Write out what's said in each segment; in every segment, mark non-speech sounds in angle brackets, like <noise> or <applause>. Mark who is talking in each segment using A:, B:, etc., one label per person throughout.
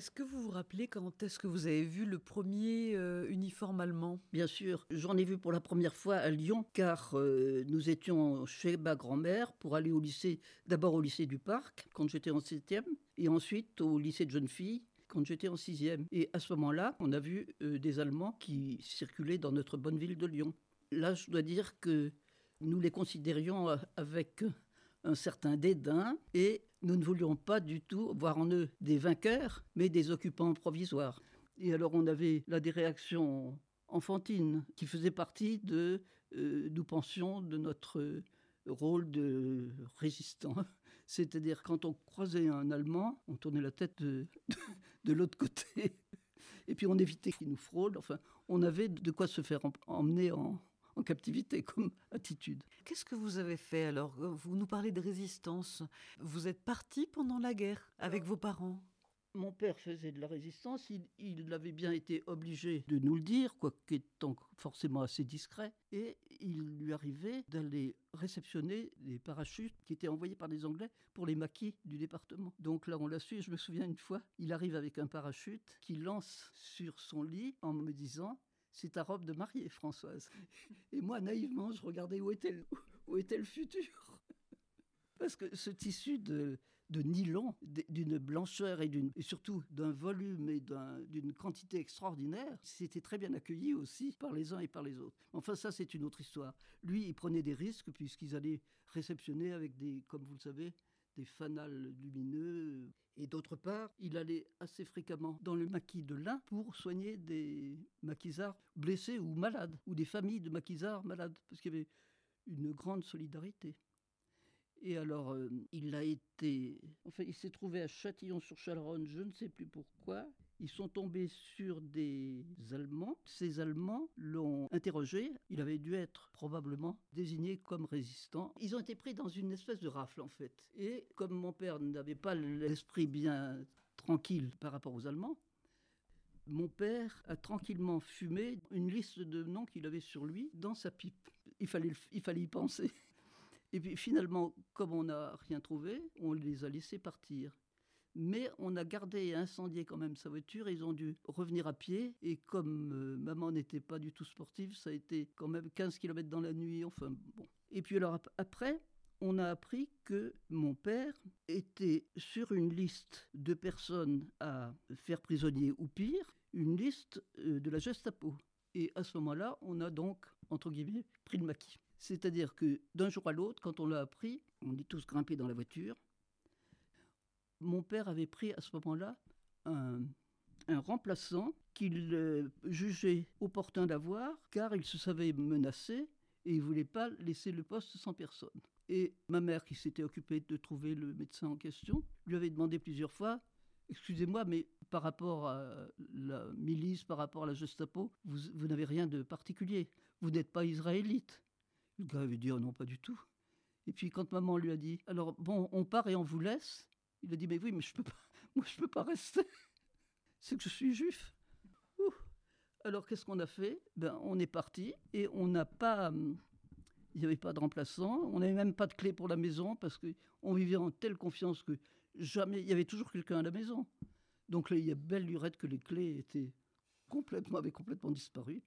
A: Est-ce que vous vous rappelez quand est-ce que vous avez vu le premier euh, uniforme allemand?
B: Bien sûr, j'en ai vu pour la première fois à Lyon, car euh, nous étions chez ma grand-mère pour aller au lycée, d'abord au lycée du Parc, quand j'étais en 7e, et ensuite au lycée de jeunes filles, quand j'étais en 6e. Et à ce moment-là, on a vu euh, des Allemands qui circulaient dans notre bonne ville de Lyon. Là, je dois dire que nous les considérions avec un certain dédain et nous ne voulions pas du tout voir en eux des vainqueurs, mais des occupants provisoires. Et alors on avait là des réactions enfantines qui faisaient partie de, euh, nous pensions, de notre rôle de résistant. <laughs> C'est-à-dire quand on croisait un Allemand, on tournait la tête de, de, l'autre côté. <laughs> Et puis on évitait qu'il nous frôle. Enfin, on avait de quoi se faire emmener en, en captivité <laughs> comme attitude.
A: Qu'est-ce que vous avez fait alors? Vous nous parlez de résistance. Vous êtes parti pendant la guerre avec vos parents?
B: Mon père faisait de la résistance, il, avait bien été obligé de nous le dire, quoique étant forcément assez discret, et il lui arrivait d'aller réceptionner des parachutes qui étaient envoyés par des Anglais pour les maquis du département. Donc là, on l'a su, je me souviens une fois, il arrive avec un parachute qu'il lance sur son lit en me disant c'est ta robe de mariée, Françoise. Et moi, naïvement, je regardais où était le, où était le futur. Parce que ce tissu de, de nylon, d'une blancheur et, et surtout d'un volume et d'une quantité extraordinaire, c'était très bien accueilli aussi par les uns et par les autres. Enfin, ça, c'est une autre histoire. Lui, il prenait des risques puisqu'ils allaient réceptionner avec des, comme vous le savez, des fanals lumineux. Et d'autre part, il allait assez fréquemment dans le maquis de l'Ain pour soigner des maquisards blessés ou malades, ou des familles de maquisards malades, parce qu'il y avait une grande solidarité. Et alors, euh, il a été. Enfin, il s'est trouvé à Châtillon-sur-Chalaronne, je ne sais plus pourquoi. Ils sont tombés sur des Allemands. Ces Allemands l'ont interrogé. Il avait dû être probablement désigné comme résistant. Ils ont été pris dans une espèce de rafle, en fait. Et comme mon père n'avait pas l'esprit bien tranquille par rapport aux Allemands, mon père a tranquillement fumé une liste de noms qu'il avait sur lui dans sa pipe. Il fallait, il fallait y penser. Et puis finalement, comme on n'a rien trouvé, on les a laissés partir. Mais on a gardé et incendié quand même sa voiture. Ils ont dû revenir à pied. Et comme euh, maman n'était pas du tout sportive, ça a été quand même 15 km dans la nuit. Enfin bon. Et puis alors après, on a appris que mon père était sur une liste de personnes à faire prisonnier ou pire, une liste euh, de la Gestapo. Et à ce moment-là, on a donc, entre guillemets, pris le maquis. C'est-à-dire que d'un jour à l'autre, quand on l'a appris, on est tous grimpés dans la voiture. Mon père avait pris à ce moment-là un, remplaçant qu'il euh, jugeait opportun d'avoir, car il se savait menacé et il ne voulait pas laisser le poste sans personne. Et ma mère, qui s'était occupée de trouver le médecin en question, lui avait demandé plusieurs fois Excusez-moi, mais par rapport à la milice, par rapport à la Gestapo, vous n'avez rien de particulier. Vous n'êtes pas israélite. Le gars avait dit oh non, pas du tout. Et puis quand maman lui a dit alors bon, on part et on vous laisse, il a dit mais oui, mais je peux pas, <laughs> moi je peux pas rester. C'est que je suis juif. Alors qu'est-ce qu'on a fait? Ben on est parti et on n'a pas, hum, il n'y avait pas de remplaçant, on n'avait même pas de clé pour la maison parce que on vivait en telle confiance que jamais, il y avait toujours quelqu'un à la maison. Donc là, il y a belle lurette que les clés étaient complètement, avaient complètement disparu.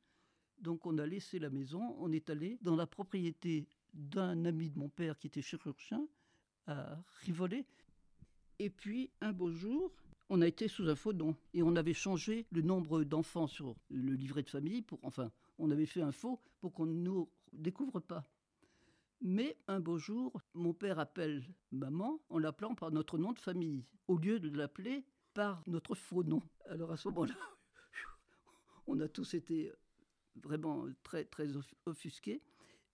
B: Donc on a laissé la maison, on est allé dans la propriété d'un ami de mon père qui était chirurgien à Rivolet. Et puis un beau jour, on a été sous un faux nom et on avait changé le nombre d'enfants sur le livret de famille pour enfin, on avait fait un faux pour qu'on ne nous découvre pas. Mais un beau jour, mon père appelle maman en l'appelant par notre nom de famille, au lieu de l'appeler par notre faux nom. Alors à ce moment-là, <laughs> on a tous été vraiment très, très offusqué.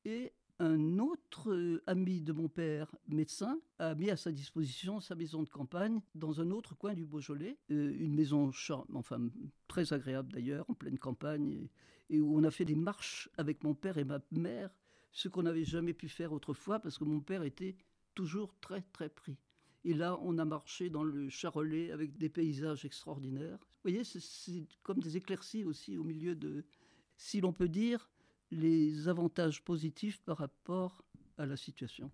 B: Et un autre euh, ami de mon père, médecin, a mis à sa disposition sa maison de campagne dans un autre coin du Beaujolais, euh, une maison enfin très agréable d'ailleurs, en pleine campagne, et, où on a fait des marches avec mon père et ma mère, ce qu'on n'avait jamais pu faire autrefois parce que mon père était toujours très très pris. Et là, on a marché dans le Charolais avec des paysages extraordinaires. Vous voyez, c'est comme des éclaircies aussi au milieu de, si l'on peut dire, les avantages positifs par rapport à la situation.